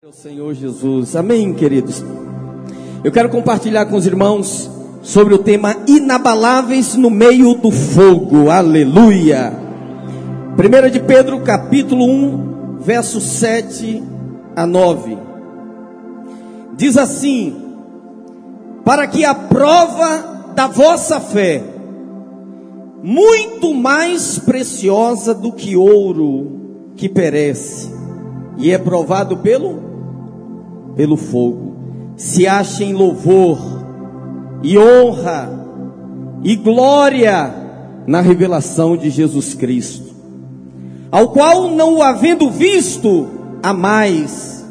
Meu Senhor Jesus, amém, queridos. Eu quero compartilhar com os irmãos sobre o tema inabaláveis no meio do fogo, aleluia. 1 de Pedro, capítulo 1, verso 7 a 9. Diz assim: Para que a prova da vossa fé, muito mais preciosa do que ouro que perece, e é provado pelo pelo fogo, se acha em louvor e honra e glória na revelação de Jesus Cristo, ao qual não o havendo visto, a mais,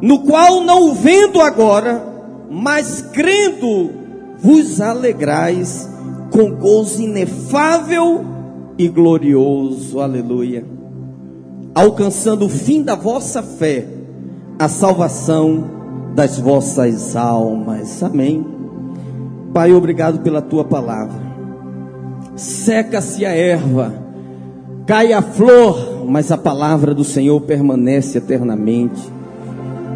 no qual não o vendo agora, mas crendo, vos alegrais com gozo inefável e glorioso, aleluia, alcançando o fim da vossa fé a salvação das vossas almas. Amém. Pai, obrigado pela tua palavra. Seca-se a erva, cai a flor, mas a palavra do Senhor permanece eternamente.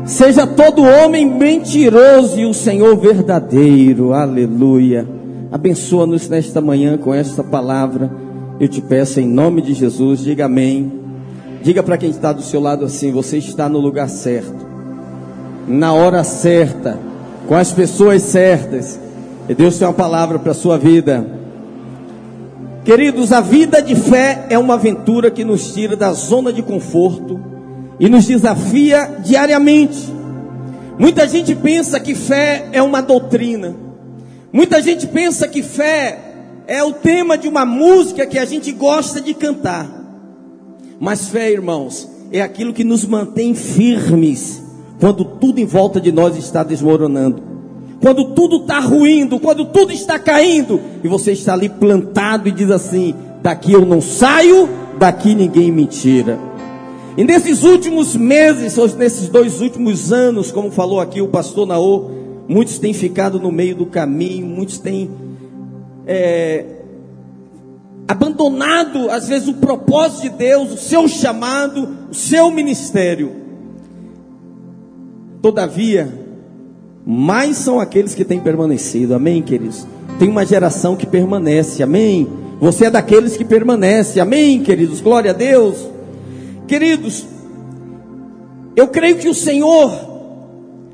Seja todo homem mentiroso e o Senhor verdadeiro. Aleluia. Abençoa-nos nesta manhã com esta palavra. Eu te peço em nome de Jesus, diga amém. Diga para quem está do seu lado assim: você está no lugar certo, na hora certa, com as pessoas certas. E Deus tem uma palavra para a sua vida. Queridos, a vida de fé é uma aventura que nos tira da zona de conforto e nos desafia diariamente. Muita gente pensa que fé é uma doutrina. Muita gente pensa que fé é o tema de uma música que a gente gosta de cantar. Mas fé, irmãos, é aquilo que nos mantém firmes quando tudo em volta de nós está desmoronando. Quando tudo está ruindo, quando tudo está caindo, e você está ali plantado e diz assim: daqui eu não saio, daqui ninguém me tira. E nesses últimos meses, ou nesses dois últimos anos, como falou aqui o pastor Naô, muitos têm ficado no meio do caminho, muitos têm é, abandonado, às vezes, o propósito de Deus, o seu chamado, o seu ministério. Todavia, mais são aqueles que têm permanecido, amém, queridos? Tem uma geração que permanece, amém? Você é daqueles que permanece, amém, queridos? Glória a Deus. Queridos, eu creio que o Senhor,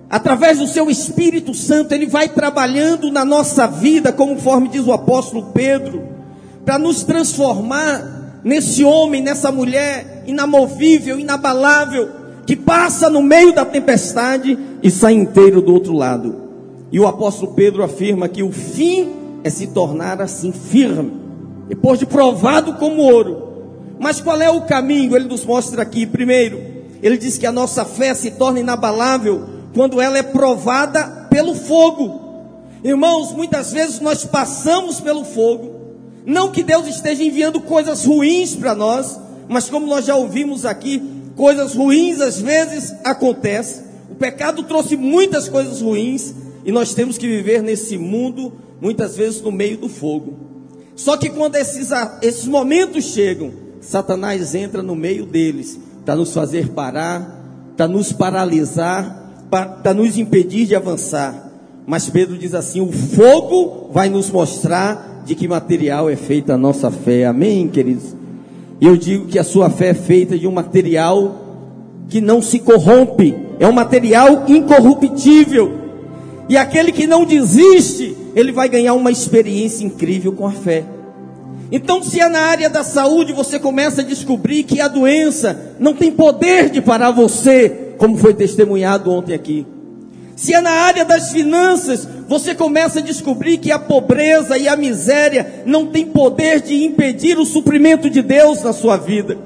através do seu Espírito Santo, Ele vai trabalhando na nossa vida, conforme diz o apóstolo Pedro para nos transformar nesse homem, nessa mulher inamovível, inabalável, que passa no meio da tempestade e sai inteiro do outro lado. E o apóstolo Pedro afirma que o fim é se tornar assim firme, depois de provado como ouro. Mas qual é o caminho? Ele nos mostra aqui. Primeiro, ele diz que a nossa fé se torna inabalável quando ela é provada pelo fogo. Irmãos, muitas vezes nós passamos pelo fogo, não que Deus esteja enviando coisas ruins para nós, mas como nós já ouvimos aqui, coisas ruins às vezes acontecem. O pecado trouxe muitas coisas ruins e nós temos que viver nesse mundo muitas vezes no meio do fogo. Só que quando esses, esses momentos chegam, Satanás entra no meio deles para nos fazer parar, para nos paralisar, para nos impedir de avançar. Mas Pedro diz assim: o fogo vai nos mostrar de que material é feita a nossa fé. Amém, queridos? E eu digo que a sua fé é feita de um material que não se corrompe, é um material incorruptível. E aquele que não desiste, ele vai ganhar uma experiência incrível com a fé. Então, se é na área da saúde você começa a descobrir que a doença não tem poder de parar você, como foi testemunhado ontem aqui. Se é na área das finanças, você começa a descobrir que a pobreza e a miséria não tem poder de impedir o suprimento de Deus na sua vida.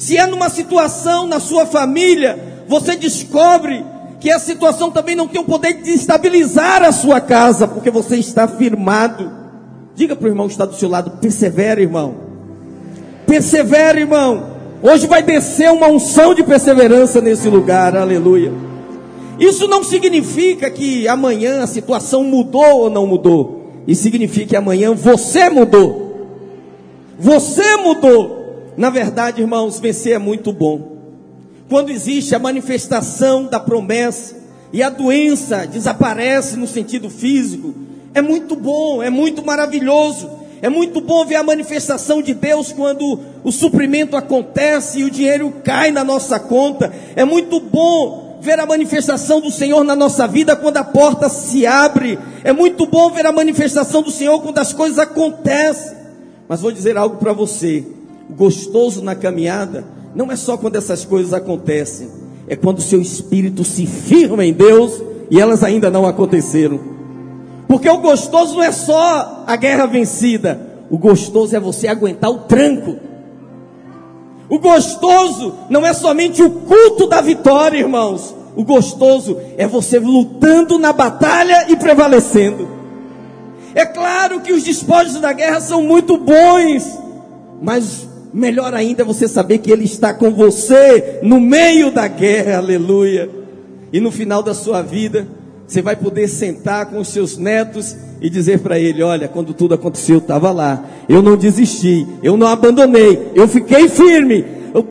Se é numa situação na sua família, você descobre que a situação também não tem o poder de estabilizar a sua casa, porque você está firmado. Diga para o irmão que está do seu lado, persevera, irmão. Persevera, irmão. Hoje vai descer uma unção de perseverança nesse lugar, aleluia. Isso não significa que amanhã a situação mudou ou não mudou. Isso significa que amanhã você mudou. Você mudou. Na verdade, irmãos, vencer é muito bom. quando existe a manifestação da promessa e a doença desaparece no sentido físico, é muito bom, é muito maravilhoso. É muito bom ver a manifestação de Deus quando o suprimento acontece e o dinheiro cai na nossa conta. É muito bom ver a manifestação do Senhor na nossa vida quando a porta se abre. É muito bom ver a manifestação do Senhor quando as coisas acontecem. Mas vou dizer algo para você: o gostoso na caminhada não é só quando essas coisas acontecem, é quando o seu espírito se firma em Deus e elas ainda não aconteceram. Porque o gostoso não é só a guerra vencida, o gostoso é você aguentar o tranco. O gostoso não é somente o culto da vitória, irmãos. O gostoso é você lutando na batalha e prevalecendo. É claro que os despojos da guerra são muito bons, mas Melhor ainda é você saber que Ele está com você no meio da guerra, aleluia. E no final da sua vida, você vai poder sentar com os seus netos e dizer para ele: Olha, quando tudo aconteceu, eu estava lá, eu não desisti, eu não abandonei, eu fiquei firme.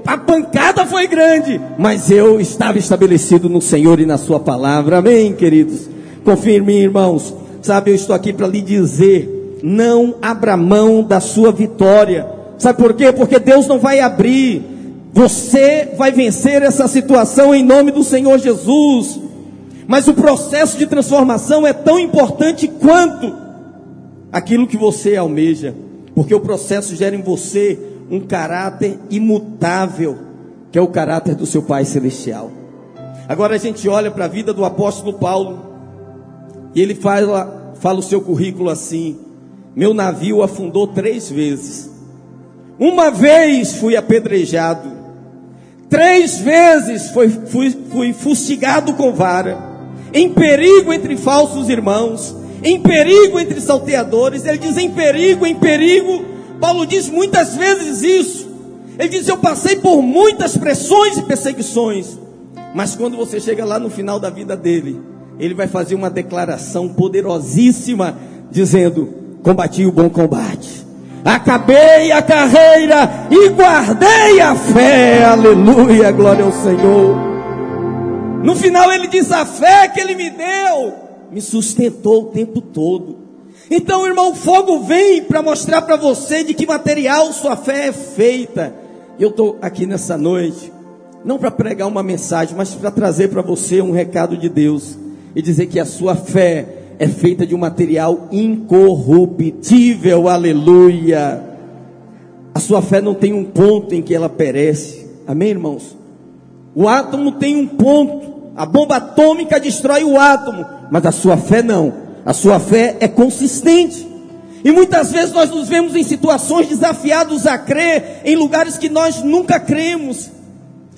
A pancada foi grande, mas eu estava estabelecido no Senhor e na Sua palavra. Amém, queridos? Confirme, irmãos. Sabe, eu estou aqui para lhe dizer: não abra mão da sua vitória. Sabe por quê? Porque Deus não vai abrir. Você vai vencer essa situação em nome do Senhor Jesus. Mas o processo de transformação é tão importante quanto aquilo que você almeja, porque o processo gera em você um caráter imutável, que é o caráter do seu Pai celestial. Agora a gente olha para a vida do apóstolo Paulo e ele fala, fala o seu currículo assim: meu navio afundou três vezes. Uma vez fui apedrejado, três vezes fui, fui, fui fustigado com vara, em perigo entre falsos irmãos, em perigo entre salteadores. Ele diz em perigo, em perigo. Paulo diz muitas vezes isso. Ele diz: Eu passei por muitas pressões e perseguições. Mas quando você chega lá no final da vida dele, ele vai fazer uma declaração poderosíssima, dizendo: Combati o bom combate, Acabei a carreira e guardei a fé. Aleluia, glória ao Senhor. No final ele diz: A fé que ele me deu me sustentou o tempo todo. Então, irmão, o fogo vem para mostrar para você de que material sua fé é feita. Eu estou aqui nessa noite, não para pregar uma mensagem, mas para trazer para você um recado de Deus e dizer que a sua fé é feita de um material incorruptível, aleluia. A sua fé não tem um ponto em que ela perece, amém, irmãos? O átomo tem um ponto, a bomba atômica destrói o átomo, mas a sua fé não, a sua fé é consistente. E muitas vezes nós nos vemos em situações desafiados a crer em lugares que nós nunca cremos,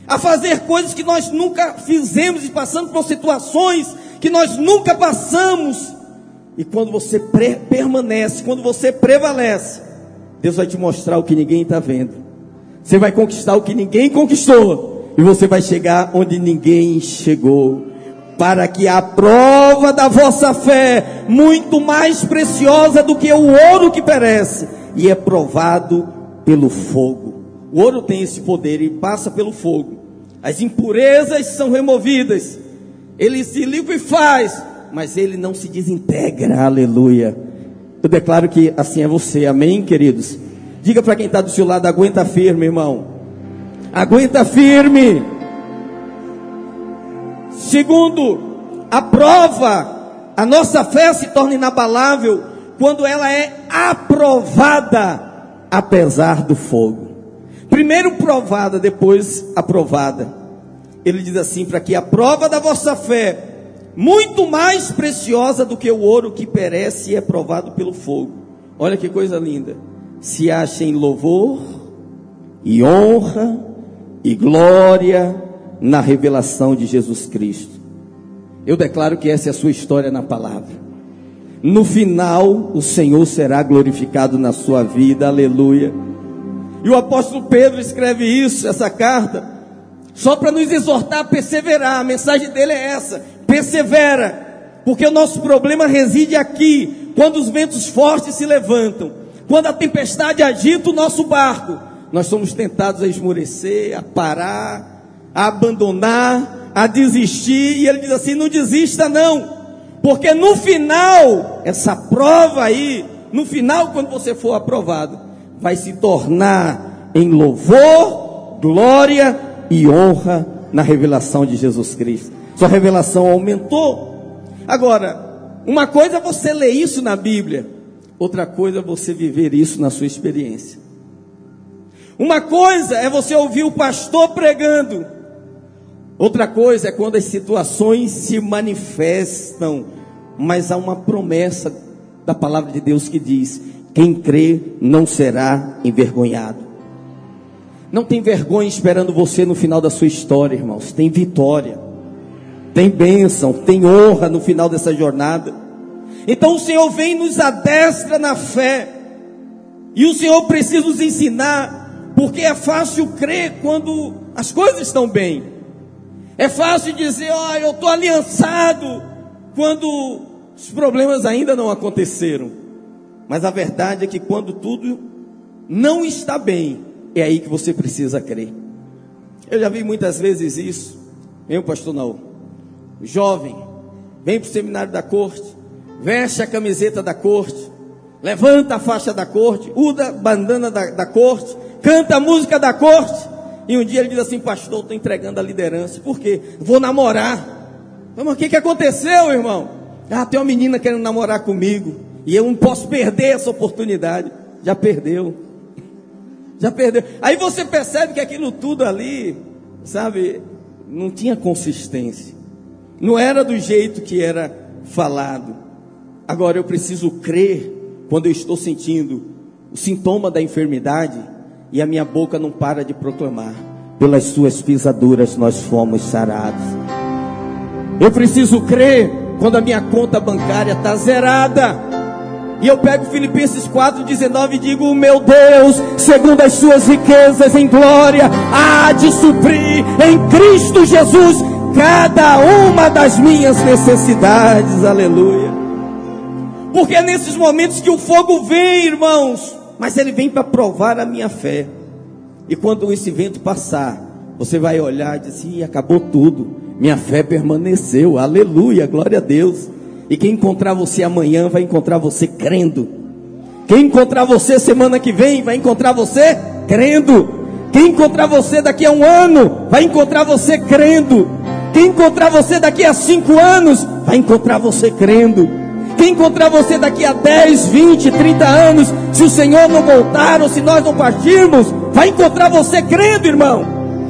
a fazer coisas que nós nunca fizemos e passando por situações que nós nunca passamos. E quando você permanece, quando você prevalece, Deus vai te mostrar o que ninguém está vendo. Você vai conquistar o que ninguém conquistou. E você vai chegar onde ninguém chegou. Para que a prova da vossa fé, muito mais preciosa do que o ouro que perece, e é provado pelo fogo. O ouro tem esse poder e passa pelo fogo. As impurezas são removidas ele se liquefaz, mas ele não se desintegra, aleluia. Eu declaro que assim é você, amém, queridos? Diga para quem está do seu lado, aguenta firme, irmão. Aguenta firme. Segundo, a prova, a nossa fé se torna inabalável quando ela é aprovada, apesar do fogo. Primeiro provada, depois aprovada ele diz assim: para que a prova da vossa fé, muito mais preciosa do que o ouro que perece e é provado pelo fogo. Olha que coisa linda. Se acha em louvor e honra e glória na revelação de Jesus Cristo. Eu declaro que essa é a sua história na palavra. No final, o Senhor será glorificado na sua vida, aleluia. E o apóstolo Pedro escreve isso, essa carta, só para nos exortar a perseverar. A mensagem dele é essa: persevera, porque o nosso problema reside aqui, quando os ventos fortes se levantam, quando a tempestade agita o nosso barco, nós somos tentados a esmorecer, a parar, a abandonar, a desistir, e ele diz assim: não desista não, porque no final, essa prova aí, no final, quando você for aprovado, vai se tornar em louvor, glória e honra na revelação de Jesus Cristo. Sua revelação aumentou. Agora, uma coisa é você ler isso na Bíblia, outra coisa é você viver isso na sua experiência. Uma coisa é você ouvir o pastor pregando, outra coisa é quando as situações se manifestam, mas há uma promessa da palavra de Deus que diz: quem crê não será envergonhado. Não tem vergonha esperando você no final da sua história, irmãos. Tem vitória, tem bênção, tem honra no final dessa jornada. Então o Senhor vem nos adestra na fé. E o Senhor precisa nos ensinar, porque é fácil crer quando as coisas estão bem. É fácil dizer, ó, eu estou aliançado, quando os problemas ainda não aconteceram. Mas a verdade é que quando tudo não está bem, é aí que você precisa crer. Eu já vi muitas vezes isso. Vem pastor não. Jovem, vem para o seminário da corte, veste a camiseta da corte, levanta a faixa da corte, usa a bandana da, da corte, canta a música da corte. E um dia ele diz assim, pastor, estou entregando a liderança. Por quê? Vou namorar. Mas o que, que aconteceu, irmão? Ah, tem uma menina querendo namorar comigo. E eu não posso perder essa oportunidade. Já perdeu. Já perdeu. Aí você percebe que aquilo tudo ali, sabe, não tinha consistência. Não era do jeito que era falado. Agora eu preciso crer quando eu estou sentindo o sintoma da enfermidade e a minha boca não para de proclamar: pelas suas pisaduras nós fomos sarados. Eu preciso crer quando a minha conta bancária está zerada. E eu pego Filipenses 4,19 e digo: Meu Deus, segundo as suas riquezas em glória, há de suprir em Cristo Jesus cada uma das minhas necessidades. Aleluia. Porque é nesses momentos que o fogo vem, irmãos, mas ele vem para provar a minha fé. E quando esse vento passar, você vai olhar e dizer: acabou tudo. Minha fé permaneceu. Aleluia, glória a Deus. E quem encontrar você amanhã vai encontrar você crendo. Quem encontrar você semana que vem vai encontrar você crendo. Quem encontrar você daqui a um ano vai encontrar você crendo. Quem encontrar você daqui a cinco anos vai encontrar você crendo. Quem encontrar você daqui a 10, 20, 30 anos, se o Senhor não voltar ou se nós não partirmos, vai encontrar você crendo, irmão,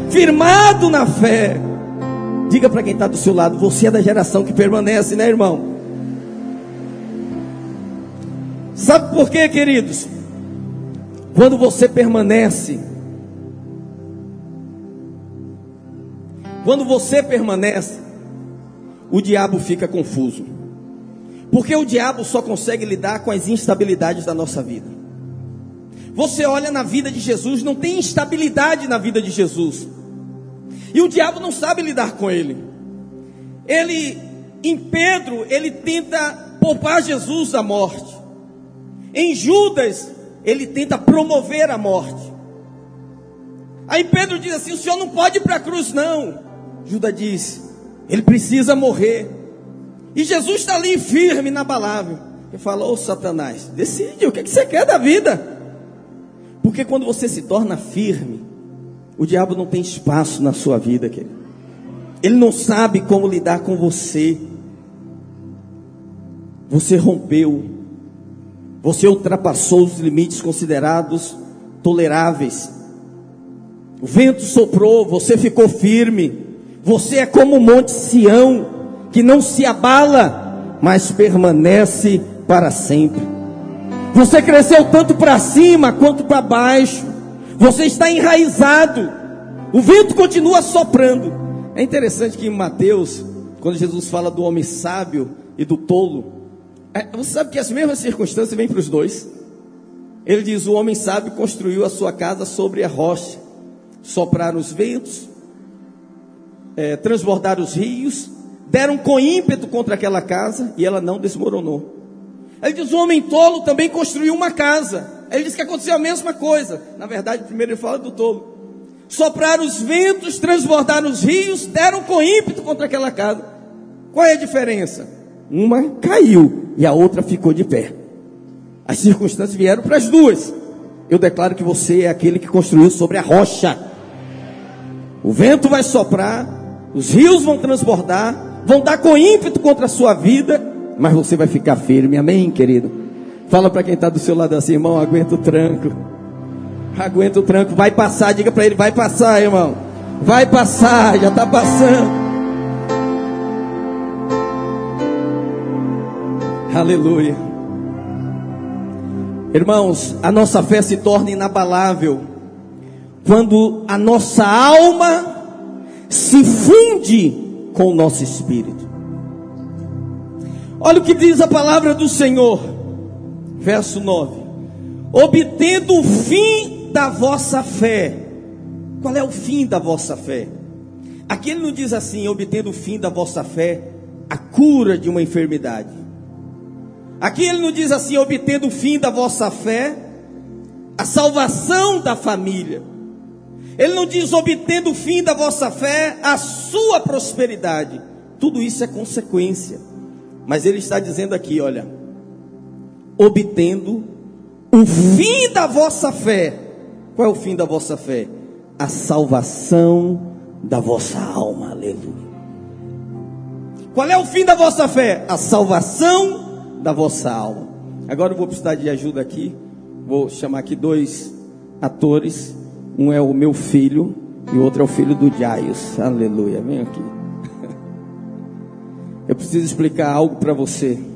firmado na fé. Diga para quem está do seu lado, você é da geração que permanece, né, irmão? Sabe por quê, queridos? Quando você permanece, quando você permanece, o diabo fica confuso. Porque o diabo só consegue lidar com as instabilidades da nossa vida. Você olha na vida de Jesus, não tem instabilidade na vida de Jesus. E o diabo não sabe lidar com ele. Ele, em Pedro, ele tenta poupar Jesus da morte. Em Judas, ele tenta promover a morte. Aí Pedro diz assim: o senhor não pode ir para a cruz, não. Judas diz: ele precisa morrer. E Jesus está ali firme, inabalável. Ele fala: Ô Satanás, decide o que, é que você quer da vida. Porque quando você se torna firme, o diabo não tem espaço na sua vida, querido. Ele não sabe como lidar com você. Você rompeu. Você ultrapassou os limites considerados toleráveis. O vento soprou, você ficou firme. Você é como o monte Sião, que não se abala, mas permanece para sempre. Você cresceu tanto para cima quanto para baixo. Você está enraizado. O vento continua soprando. É interessante que em Mateus, quando Jesus fala do homem sábio e do tolo, é, você sabe que as mesmas circunstâncias vêm para os dois. Ele diz: O homem sábio construiu a sua casa sobre a rocha, sopraram os ventos, é, transbordaram os rios, deram com ímpeto contra aquela casa e ela não desmoronou. Ele diz: O homem tolo também construiu uma casa. Ele diz que aconteceu a mesma coisa. Na verdade, primeiro ele fala do tolo. sopraram os ventos, transbordaram os rios, deram com ímpeto contra aquela casa. Qual é a diferença? Uma caiu e a outra ficou de pé. As circunstâncias vieram para as duas. Eu declaro que você é aquele que construiu sobre a rocha. O vento vai soprar, os rios vão transbordar, vão dar com ímpeto contra a sua vida, mas você vai ficar firme. Amém, querido? Fala para quem está do seu lado assim, irmão, aguenta o tranco. Aguenta o tranco, vai passar, diga para ele, vai passar, irmão. Vai passar, já está passando. Aleluia. Irmãos, a nossa fé se torna inabalável quando a nossa alma se funde com o nosso espírito. Olha o que diz a palavra do Senhor, verso 9: obtendo o fim da vossa fé. Qual é o fim da vossa fé? Aqui ele não diz assim, obtendo o fim da vossa fé, a cura de uma enfermidade. Aqui ele não diz assim, obtendo o fim da vossa fé, a salvação da família. Ele não diz obtendo o fim da vossa fé, a sua prosperidade. Tudo isso é consequência. Mas ele está dizendo aqui, olha, obtendo o fim da vossa fé, qual é o fim da vossa fé? A salvação da vossa alma. Aleluia. Qual é o fim da vossa fé? A salvação da vossa alma. Agora eu vou precisar de ajuda aqui. Vou chamar aqui dois atores. Um é o meu filho e o outro é o filho do Jaios. Aleluia. Vem aqui. Eu preciso explicar algo para você.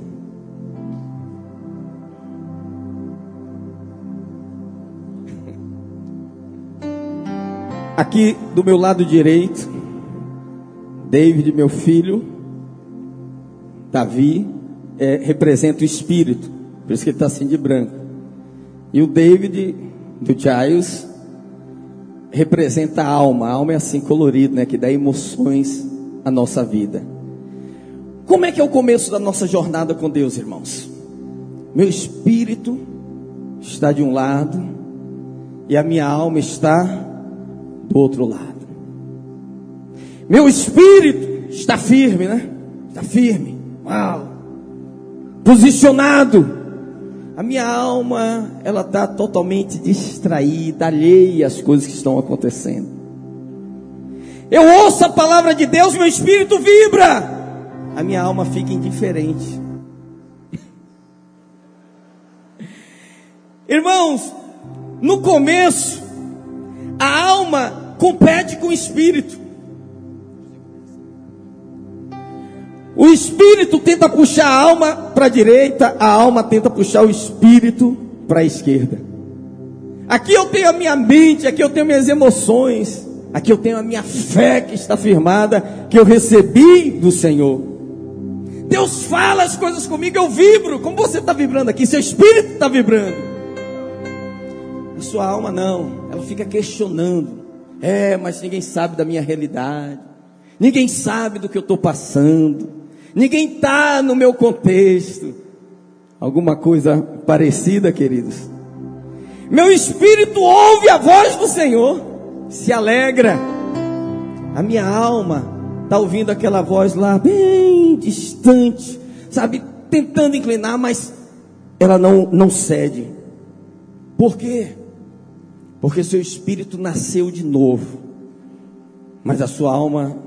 Aqui do meu lado direito, David, meu filho, Davi, é, representa o espírito, por isso que ele está assim de branco. E o David, do Giles, representa a alma. A alma é assim colorido, né? Que dá emoções à nossa vida. Como é que é o começo da nossa jornada com Deus, irmãos? Meu espírito está de um lado e a minha alma está do outro lado. Meu espírito está firme, né? Está firme. Posicionado. A minha alma, ela está totalmente distraída, alheia às coisas que estão acontecendo. Eu ouço a palavra de Deus, meu espírito vibra. A minha alma fica indiferente. Irmãos, no começo, a alma compete com o espírito. O espírito tenta puxar a alma para a direita, a alma tenta puxar o espírito para a esquerda. Aqui eu tenho a minha mente, aqui eu tenho minhas emoções, aqui eu tenho a minha fé que está firmada, que eu recebi do Senhor. Deus fala as coisas comigo, eu vibro, como você está vibrando aqui, seu espírito está vibrando. A sua alma não, ela fica questionando. É, mas ninguém sabe da minha realidade. Ninguém sabe do que eu estou passando. Ninguém está no meu contexto. Alguma coisa parecida, queridos? Meu espírito ouve a voz do Senhor, se alegra. A minha alma está ouvindo aquela voz lá, bem distante, sabe, tentando inclinar, mas ela não, não cede. Por quê? Porque seu espírito nasceu de novo, mas a sua alma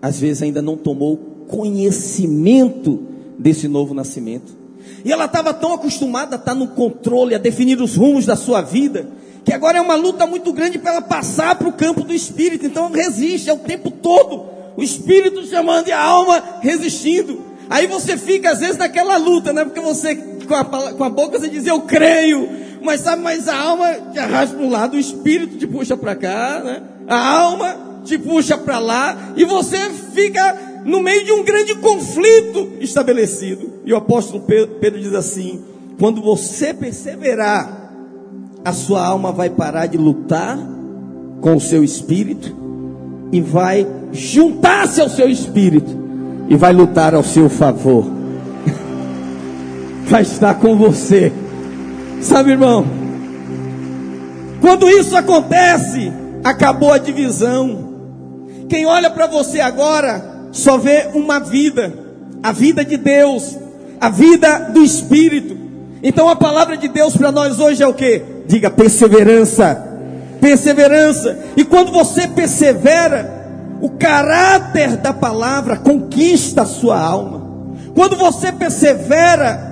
às vezes ainda não tomou conhecimento desse novo nascimento. E ela estava tão acostumada a estar no controle, a definir os rumos da sua vida, que agora é uma luta muito grande para ela passar para o campo do espírito. Então resiste, é o tempo todo. O espírito chamando e a alma resistindo. Aí você fica às vezes naquela luta, né? Porque você com a, com a boca você diz eu creio, mas sabe, mas a alma te arrasta para um lado, o espírito te puxa para cá, né? A alma te puxa para lá e você fica no meio de um grande conflito estabelecido. E o apóstolo Pedro diz assim: quando você perseverar, a sua alma vai parar de lutar com o seu espírito e vai juntar-se ao seu espírito e vai lutar ao seu favor. vai estar com você. Sabe, irmão? Quando isso acontece, acabou a divisão. Quem olha para você agora só vê uma vida, a vida de Deus, a vida do Espírito. Então a palavra de Deus para nós hoje é o que? Diga perseverança. Perseverança. E quando você persevera, o caráter da palavra conquista a sua alma. Quando você persevera,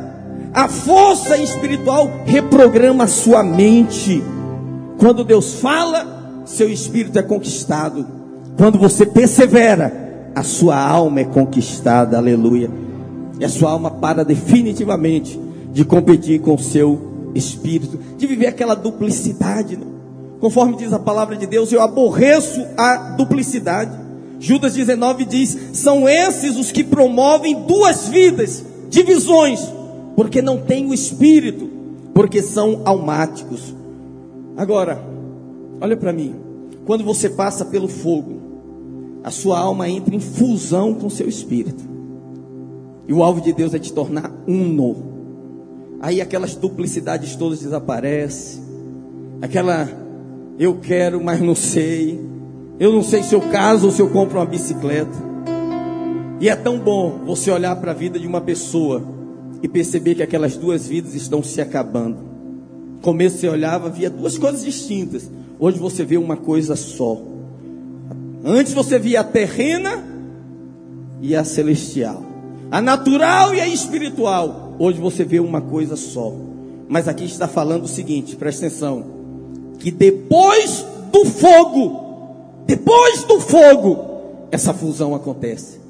a força espiritual reprograma a sua mente. Quando Deus fala, seu espírito é conquistado. Quando você persevera, a sua alma é conquistada. Aleluia. E a sua alma para definitivamente de competir com o seu espírito, de viver aquela duplicidade. Né? Conforme diz a palavra de Deus, eu aborreço a duplicidade. Judas 19 diz: são esses os que promovem duas vidas, divisões porque não têm o espírito, porque são almáticos. Agora, olha para mim. Quando você passa pelo fogo, a sua alma entra em fusão com o seu espírito. E o alvo de Deus é te tornar uno. Aí aquelas duplicidades todas desaparecem. Aquela eu quero, mas não sei. Eu não sei se eu caso ou se eu compro uma bicicleta. E é tão bom você olhar para a vida de uma pessoa e perceber que aquelas duas vidas estão se acabando. No começo você olhava, via duas coisas distintas. Hoje você vê uma coisa só. Antes você via a terrena e a celestial, a natural e a espiritual. Hoje você vê uma coisa só. Mas aqui está falando o seguinte, presta atenção: que depois do fogo, depois do fogo, essa fusão acontece.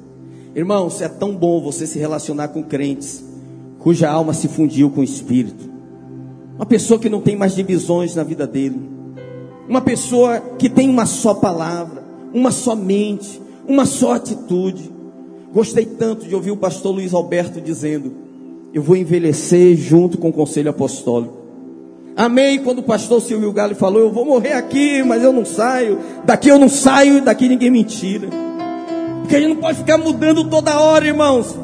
Irmãos, é tão bom você se relacionar com crentes cuja alma se fundiu com o espírito. Uma pessoa que não tem mais divisões na vida dele. Uma pessoa que tem uma só palavra, uma só mente, uma só atitude. Gostei tanto de ouvir o pastor Luiz Alberto dizendo: Eu vou envelhecer junto com o conselho apostólico. Amei quando o pastor Silvio Galo falou: Eu vou morrer aqui, mas eu não saio. Daqui eu não saio e daqui ninguém me tira. Porque a gente não pode ficar mudando toda hora, irmãos.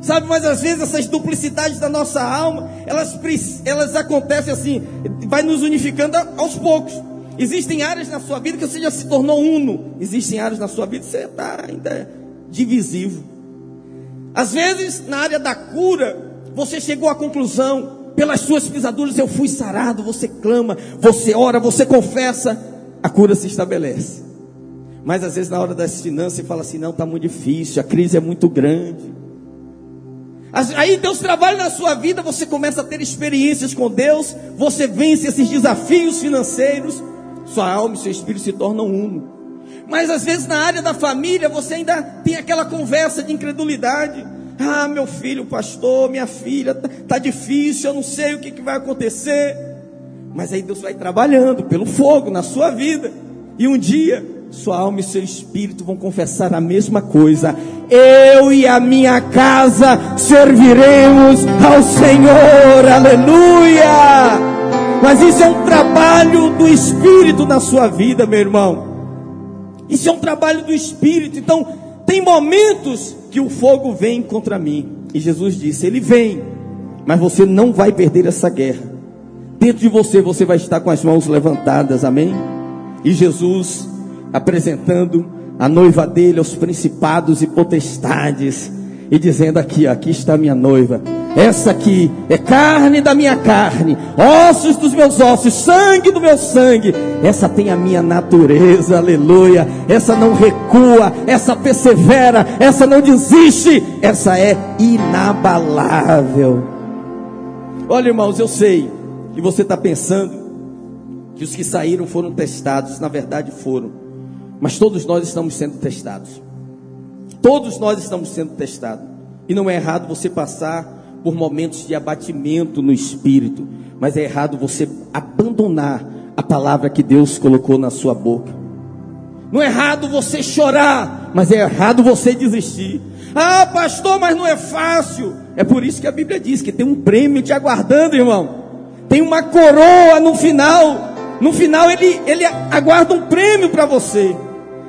Sabe, mas às vezes essas duplicidades da nossa alma, elas, elas acontecem assim, vai nos unificando aos poucos. Existem áreas na sua vida que você já se tornou uno. Existem áreas na sua vida que você está ainda divisivo. Às vezes, na área da cura, você chegou à conclusão, pelas suas pisaduras eu fui sarado. Você clama, você ora, você confessa, a cura se estabelece. Mas às vezes, na hora das finanças, você fala assim: não, está muito difícil, a crise é muito grande. Aí Deus trabalha na sua vida, você começa a ter experiências com Deus, você vence esses desafios financeiros, sua alma e seu espírito se tornam uno. Mas às vezes na área da família você ainda tem aquela conversa de incredulidade. Ah, meu filho, pastor, minha filha, tá, tá difícil, eu não sei o que, que vai acontecer. Mas aí Deus vai trabalhando pelo fogo na sua vida. E um dia sua alma e seu espírito vão confessar a mesma coisa. Eu e a minha casa serviremos ao Senhor. Aleluia! Mas isso é um trabalho do espírito na sua vida, meu irmão. Isso é um trabalho do espírito. Então, tem momentos que o fogo vem contra mim. E Jesus disse: Ele vem, mas você não vai perder essa guerra. Dentro de você, você vai estar com as mãos levantadas, amém? E Jesus apresentando a noiva dele aos principados e potestades e dizendo aqui, aqui está minha noiva. Essa aqui é carne da minha carne, ossos dos meus ossos, sangue do meu sangue. Essa tem a minha natureza, aleluia. Essa não recua, essa persevera, essa não desiste, essa é inabalável. Olha, irmãos, eu sei que você está pensando que os que saíram foram testados, na verdade foram. Mas todos nós estamos sendo testados. Todos nós estamos sendo testados. E não é errado você passar por momentos de abatimento no espírito, mas é errado você abandonar a palavra que Deus colocou na sua boca. Não é errado você chorar, mas é errado você desistir. Ah, pastor, mas não é fácil. É por isso que a Bíblia diz que tem um prêmio te aguardando, irmão. Tem uma coroa no final. No final ele, ele aguarda um prêmio para você.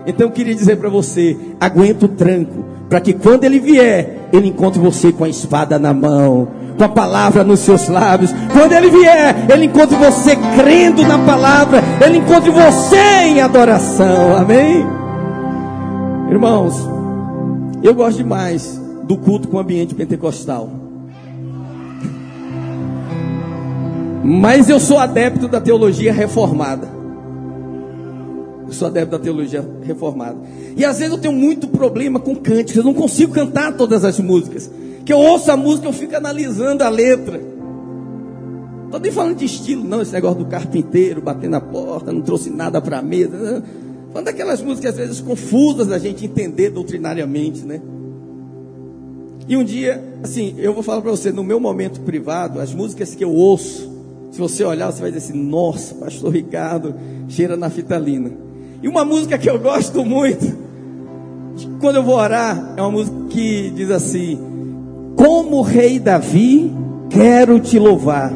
Então eu queria dizer para você: aguenta o tranco, para que quando ele vier, ele encontre você com a espada na mão, com a palavra nos seus lábios. Quando ele vier, ele encontre você crendo na palavra, ele encontre você em adoração. Amém? Irmãos, eu gosto demais do culto com o ambiente pentecostal. Mas eu sou adepto da teologia reformada. Eu sou adepto da teologia reformada. E às vezes eu tenho muito problema com cânticos. Eu não consigo cantar todas as músicas. Que eu ouço a música, eu fico analisando a letra. Estou nem falando de estilo, não. Esse negócio do carpinteiro, bater na porta, não trouxe nada para a mesa. Falando daquelas músicas às vezes confusas da gente entender doutrinariamente, né? E um dia, assim, eu vou falar para você, no meu momento privado, as músicas que eu ouço, se você olhar, você vai dizer assim: nossa, Pastor Ricardo, cheira naftalina. E uma música que eu gosto muito, quando eu vou orar, é uma música que diz assim: Como Rei Davi, quero te louvar.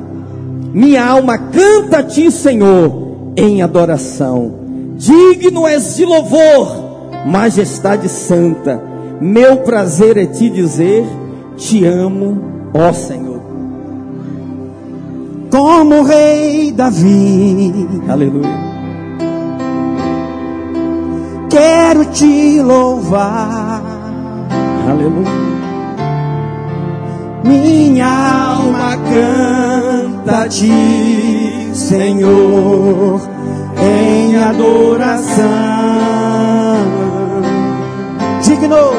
Minha alma canta a ti, Senhor, em adoração. Digno és de louvor, majestade santa. Meu prazer é te dizer: Te amo, ó Senhor como rei Davi. Aleluia. Quero te louvar. Aleluia. Minha alma canta a ti, Senhor, em adoração. Digno,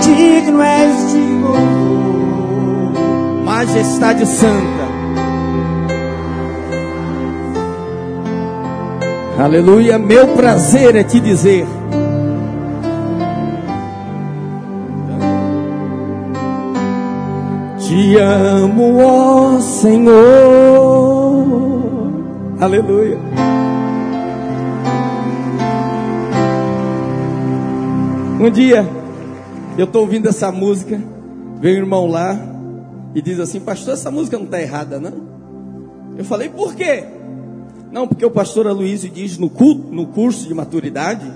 digno és de louvor. Majestade Santa. Aleluia, meu prazer é te dizer. Te amo, ó Senhor. Aleluia. Um dia, eu estou ouvindo essa música, veio um irmão lá e diz assim: Pastor, essa música não está errada, não? Eu falei: Por quê? Não, porque o pastor Aloysio diz no, culto, no curso de maturidade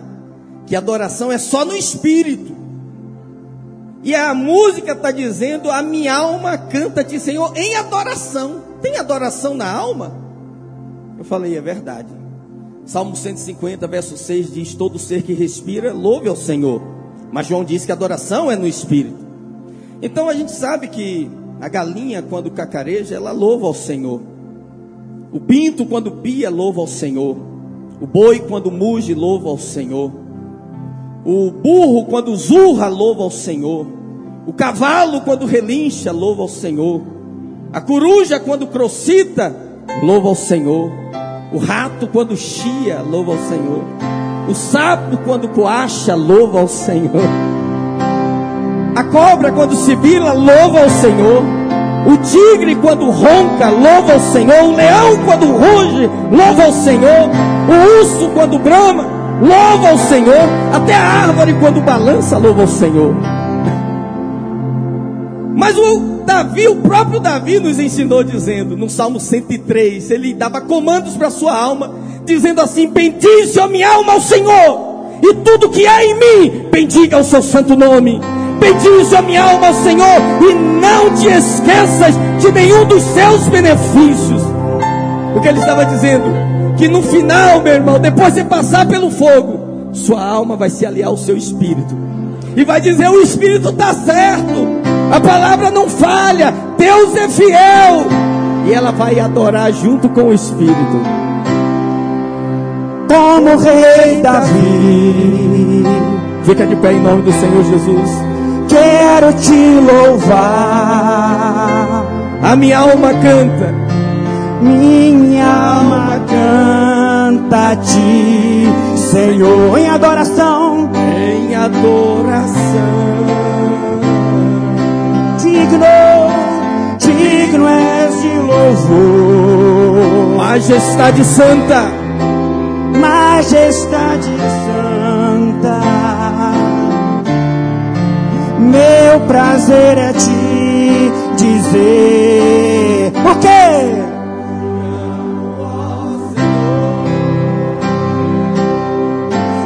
que adoração é só no espírito. E a música está dizendo: A minha alma canta-te, Senhor, em adoração. Tem adoração na alma? Eu falei: É verdade. Salmo 150, verso 6 diz: Todo ser que respira, louve ao Senhor. Mas João diz que adoração é no espírito. Então a gente sabe que a galinha, quando cacareja, ela louva ao Senhor. O pinto, quando pia, louva ao Senhor. O boi, quando muge, louva ao Senhor. O burro, quando zurra, louva ao Senhor. O cavalo, quando relincha, louva ao Senhor. A coruja, quando crocita, louva ao Senhor. O rato, quando chia, louva ao Senhor. O sapo, quando coacha, louva ao Senhor. A cobra, quando sibila, louva ao Senhor. O tigre, quando ronca, louva ao Senhor. O leão, quando ruge, louva ao Senhor. O urso, quando brama, louva ao Senhor. Até a árvore, quando balança, louva ao Senhor. Mas o Davi, o próprio Davi, nos ensinou dizendo, no Salmo 103, ele dava comandos para sua alma, dizendo assim: Bendize, a minha alma, ao Senhor, e tudo que há em mim, bendiga o seu santo nome. Bendize a minha alma Senhor e não te esqueças de nenhum dos seus benefícios. O que ele estava dizendo? Que no final, meu irmão, depois de passar pelo fogo, sua alma vai se aliar ao seu espírito e vai dizer: o espírito está certo, a palavra não falha, Deus é fiel, e ela vai adorar junto com o espírito. Como rei Davi. Fica de pé em nome do Senhor Jesus quero te louvar. A minha alma canta, minha alma canta a ti, Senhor, em adoração, em adoração. Digno, digno és de louvor, majestade santa, majestade santa meu prazer é te dizer. Por quê?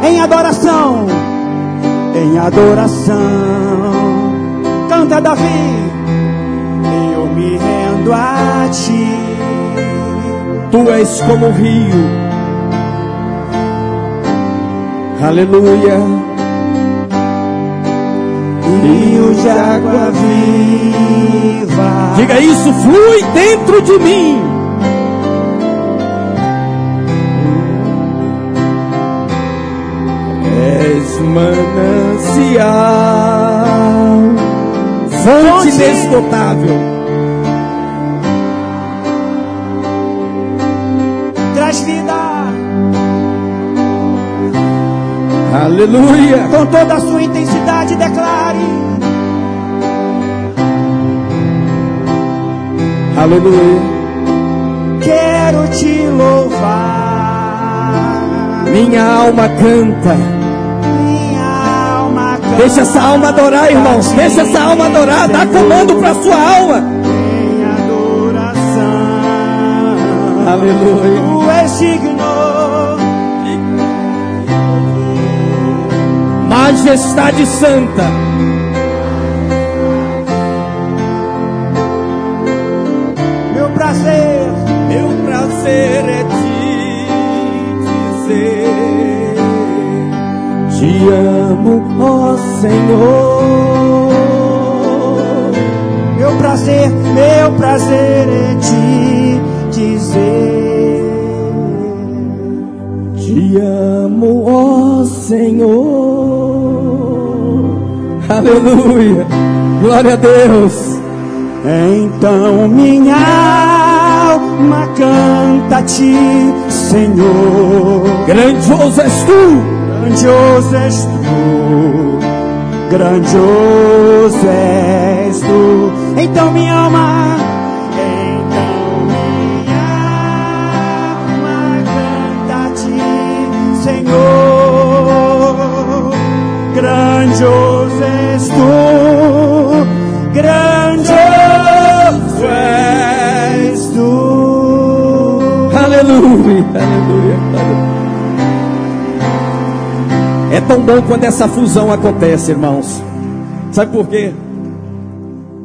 Em adoração, em adoração, canta Davi, eu me junto a ti. Tu és como o rio. Aleluia. Rio de água viva. Diga isso, flui dentro de mim. És manancial, fonte inesgotável. Traz vida Aleluia. com toda a sua intensidade. Declare. Aleluia. Quero te louvar. Minha alma canta. Minha alma canta. Deixa essa alma adorar, irmãos. Deixa essa alma adorar. Dá comando para sua alma. Aleluia. Tu és digno. Majestade Santa. Meu prazer. Meu prazer é te dizer: Te amo, ó Senhor. Meu prazer. Meu prazer é te dizer. Te amo, ó Senhor. Aleluia. Glória a Deus. Então minha alma canta a ti, Senhor. Grandioso és tu. Grandioso és tu, grandioso és tu. Então minha alma, então minha alma canta a ti, Senhor. Grandioso és tu, grandioso és tu. Aleluia. Aleluia. Aleluia. É tão bom quando essa fusão acontece, irmãos. Sabe por quê?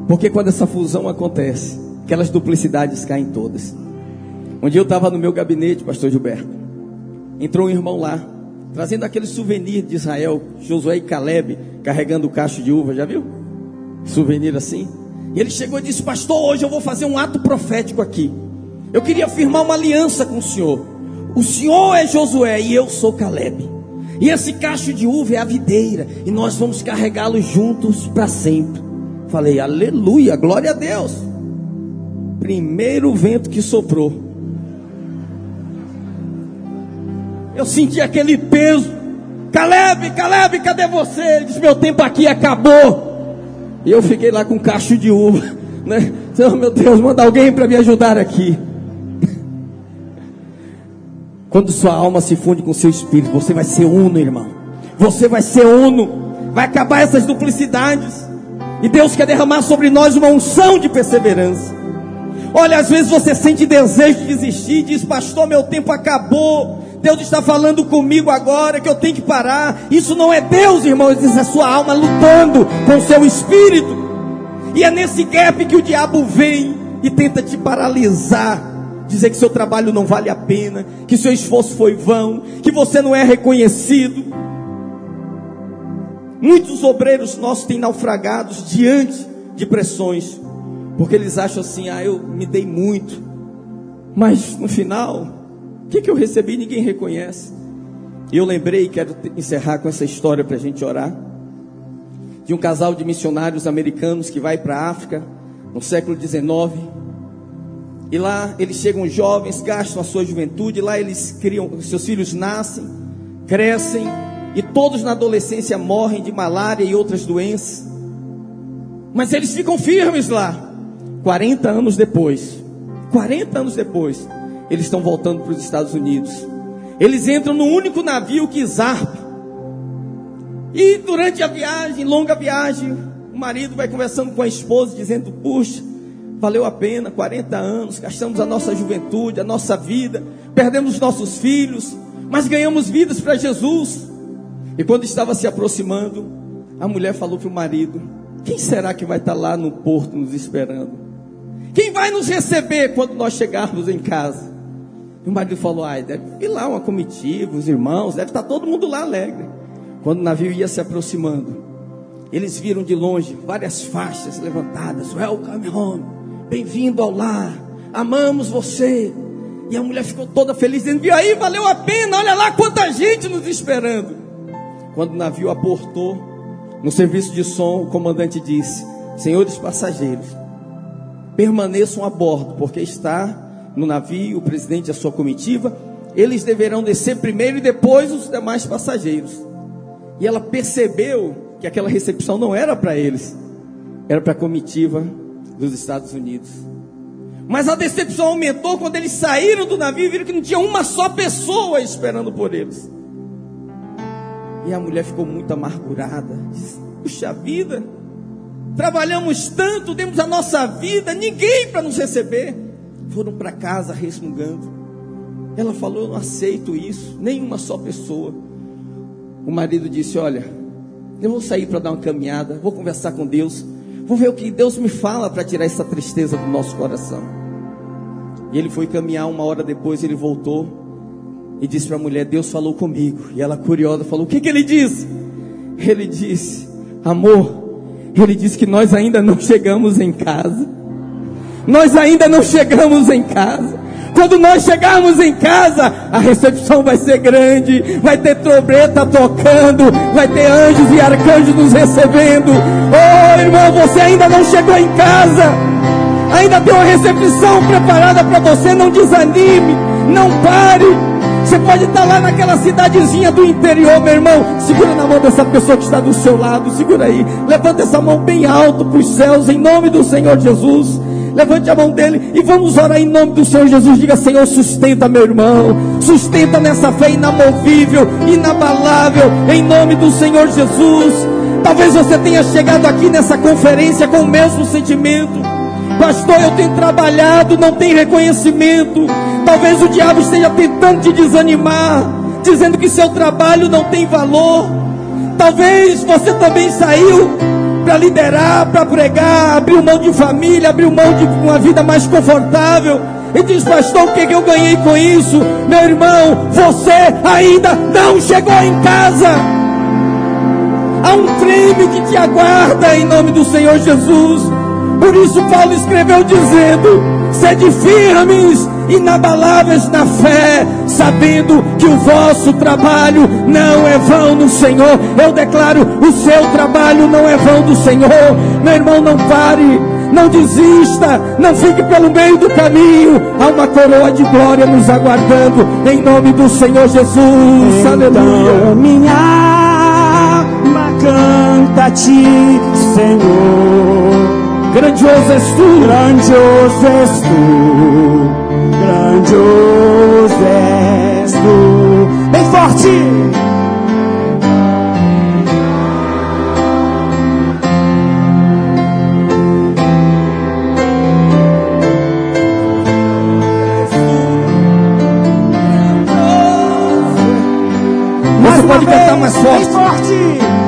Porque quando essa fusão acontece, aquelas duplicidades caem todas. Um dia eu estava no meu gabinete, pastor Gilberto. Entrou um irmão lá, trazendo aquele souvenir de Israel, Josué e Caleb, carregando o cacho de uva, já viu? Souvenir assim. E ele chegou e disse: Pastor, hoje eu vou fazer um ato profético aqui. Eu queria firmar uma aliança com o senhor. O senhor é Josué e eu sou Caleb. E esse cacho de uva é a videira. E nós vamos carregá-lo juntos para sempre. Falei, aleluia, glória a Deus. Primeiro vento que soprou. Eu senti aquele peso. Caleb, Caleb, cadê você? Ele disse: Meu tempo aqui acabou. E eu fiquei lá com um cacho de uva. Né? Oh, meu Deus, manda alguém para me ajudar aqui. Quando sua alma se funde com seu espírito, você vai ser uno, irmão. Você vai ser uno. Vai acabar essas duplicidades. E Deus quer derramar sobre nós uma unção de perseverança. Olha, às vezes você sente desejo de desistir, diz, pastor, meu tempo acabou. Deus está falando comigo agora que eu tenho que parar. Isso não é Deus, irmão, isso é sua alma lutando com o seu espírito. E é nesse gap que o diabo vem e tenta te paralisar, dizer que seu trabalho não vale a pena, que seu esforço foi vão, que você não é reconhecido. Muitos obreiros nossos têm naufragados diante de pressões, porque eles acham assim: ah, eu me dei muito, mas no final, o que, que eu recebi ninguém reconhece. E eu lembrei, quero encerrar com essa história para a gente orar, de um casal de missionários americanos que vai para a África no século XIX. E lá eles chegam jovens, gastam a sua juventude, lá eles criam, seus filhos nascem, crescem, e todos na adolescência morrem de malária e outras doenças. Mas eles ficam firmes lá. 40 anos depois, 40 anos depois, eles estão voltando para os Estados Unidos. Eles entram no único navio que zarpa. E durante a viagem, longa viagem, o marido vai conversando com a esposa, dizendo: Puxa, valeu a pena, 40 anos, gastamos a nossa juventude, a nossa vida, perdemos os nossos filhos, mas ganhamos vidas para Jesus. E quando estava se aproximando, a mulher falou para o marido: Quem será que vai estar lá no porto nos esperando? Quem vai nos receber quando nós chegarmos em casa? E o marido falou: ai, deve vir lá uma comitiva, os irmãos, deve estar todo mundo lá alegre. Quando o navio ia se aproximando, eles viram de longe várias faixas levantadas: Welcome home, bem-vindo ao lar, amamos você. E a mulher ficou toda feliz, dizendo: Viu aí, valeu a pena, olha lá quanta gente nos esperando. Quando o navio aportou, no serviço de som, o comandante disse: Senhores passageiros, permaneçam a bordo, porque está no navio o presidente e a sua comitiva. Eles deverão descer primeiro e depois os demais passageiros. E ela percebeu que aquela recepção não era para eles, era para a comitiva dos Estados Unidos. Mas a decepção aumentou quando eles saíram do navio e viram que não tinha uma só pessoa esperando por eles. E a mulher ficou muito amargurada. Disse, Puxa vida, trabalhamos tanto, demos a nossa vida, ninguém para nos receber. Foram para casa resmungando. Ela falou: Eu não aceito isso, nenhuma só pessoa. O marido disse: Olha, eu vou sair para dar uma caminhada, vou conversar com Deus, vou ver o que Deus me fala para tirar essa tristeza do nosso coração. E ele foi caminhar, uma hora depois ele voltou e disse para a mulher: Deus falou comigo. E ela, curiosa, falou: O que, que ele disse? Ele disse: Amor, ele disse que nós ainda não chegamos em casa. Nós ainda não chegamos em casa. Quando nós chegarmos em casa, a recepção vai ser grande, vai ter trombeta tocando, vai ter anjos e arcanjos nos recebendo. Oh, irmão, você ainda não chegou em casa. Ainda tem uma recepção preparada para você, não desanime, não pare. Você pode estar lá naquela cidadezinha do interior, meu irmão. Segura na mão dessa pessoa que está do seu lado. Segura aí. Levanta essa mão bem alto para os céus, em nome do Senhor Jesus. Levante a mão dele e vamos orar em nome do Senhor Jesus. Diga, Senhor, sustenta meu irmão. Sustenta nessa fé inamovível, inabalável, em nome do Senhor Jesus. Talvez você tenha chegado aqui nessa conferência com o mesmo sentimento. Pastor, eu tenho trabalhado, não tem reconhecimento. Talvez o diabo esteja tentando te desanimar, dizendo que seu trabalho não tem valor. Talvez você também saiu para liderar, para pregar, abriu mão de família, abriu mão de uma vida mais confortável. E diz, pastor, o que, que eu ganhei com isso? Meu irmão, você ainda não chegou em casa. Há um crime que te aguarda em nome do Senhor Jesus. Por isso Paulo escreveu dizendo: sede firmes, inabaláveis na fé, sabendo que o vosso trabalho não é vão no Senhor. Eu declaro: o seu trabalho não é vão do Senhor. Meu irmão, não pare, não desista, não fique pelo meio do caminho. Há uma coroa de glória nos aguardando, em nome do Senhor Jesus. Então, Aleluia. minha alma canta a ti, Senhor. Grandioso és tu, Grandioso és tu, grandioso és tu. Bem forte! Pode cantar mais Bem forte.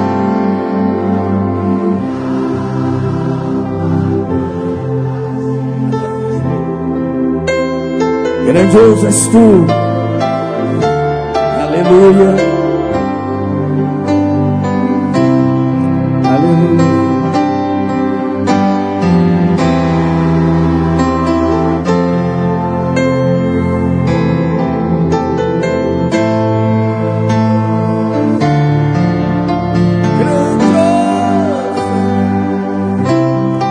Grandioso és tu. Aleluia. Aleluia.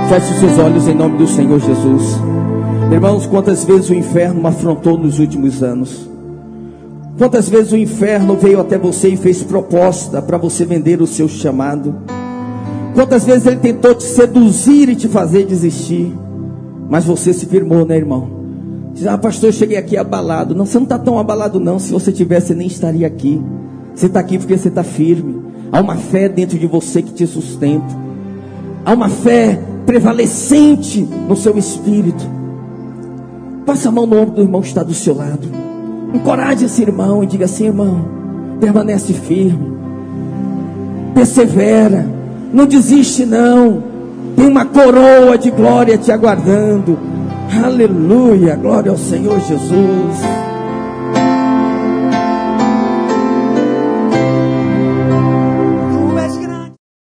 Feche os seus olhos em nome do Senhor Jesus. Irmãos, quantas vezes o inferno me afrontou nos últimos anos? Quantas vezes o inferno veio até você e fez proposta para você vender o seu chamado? Quantas vezes ele tentou te seduzir e te fazer desistir? Mas você se firmou, né, irmão? Diz, ah, pastor, eu cheguei aqui abalado. Não, você não está tão abalado, não. Se você tivesse, nem estaria aqui. Você está aqui porque você está firme. Há uma fé dentro de você que te sustenta. Há uma fé prevalecente no seu espírito. Passa a mão no ombro do irmão que está do seu lado. Encoraje esse irmão e diga assim: irmão, permanece firme, persevera, não desiste, não. Tem uma coroa de glória te aguardando. Aleluia, glória ao Senhor Jesus.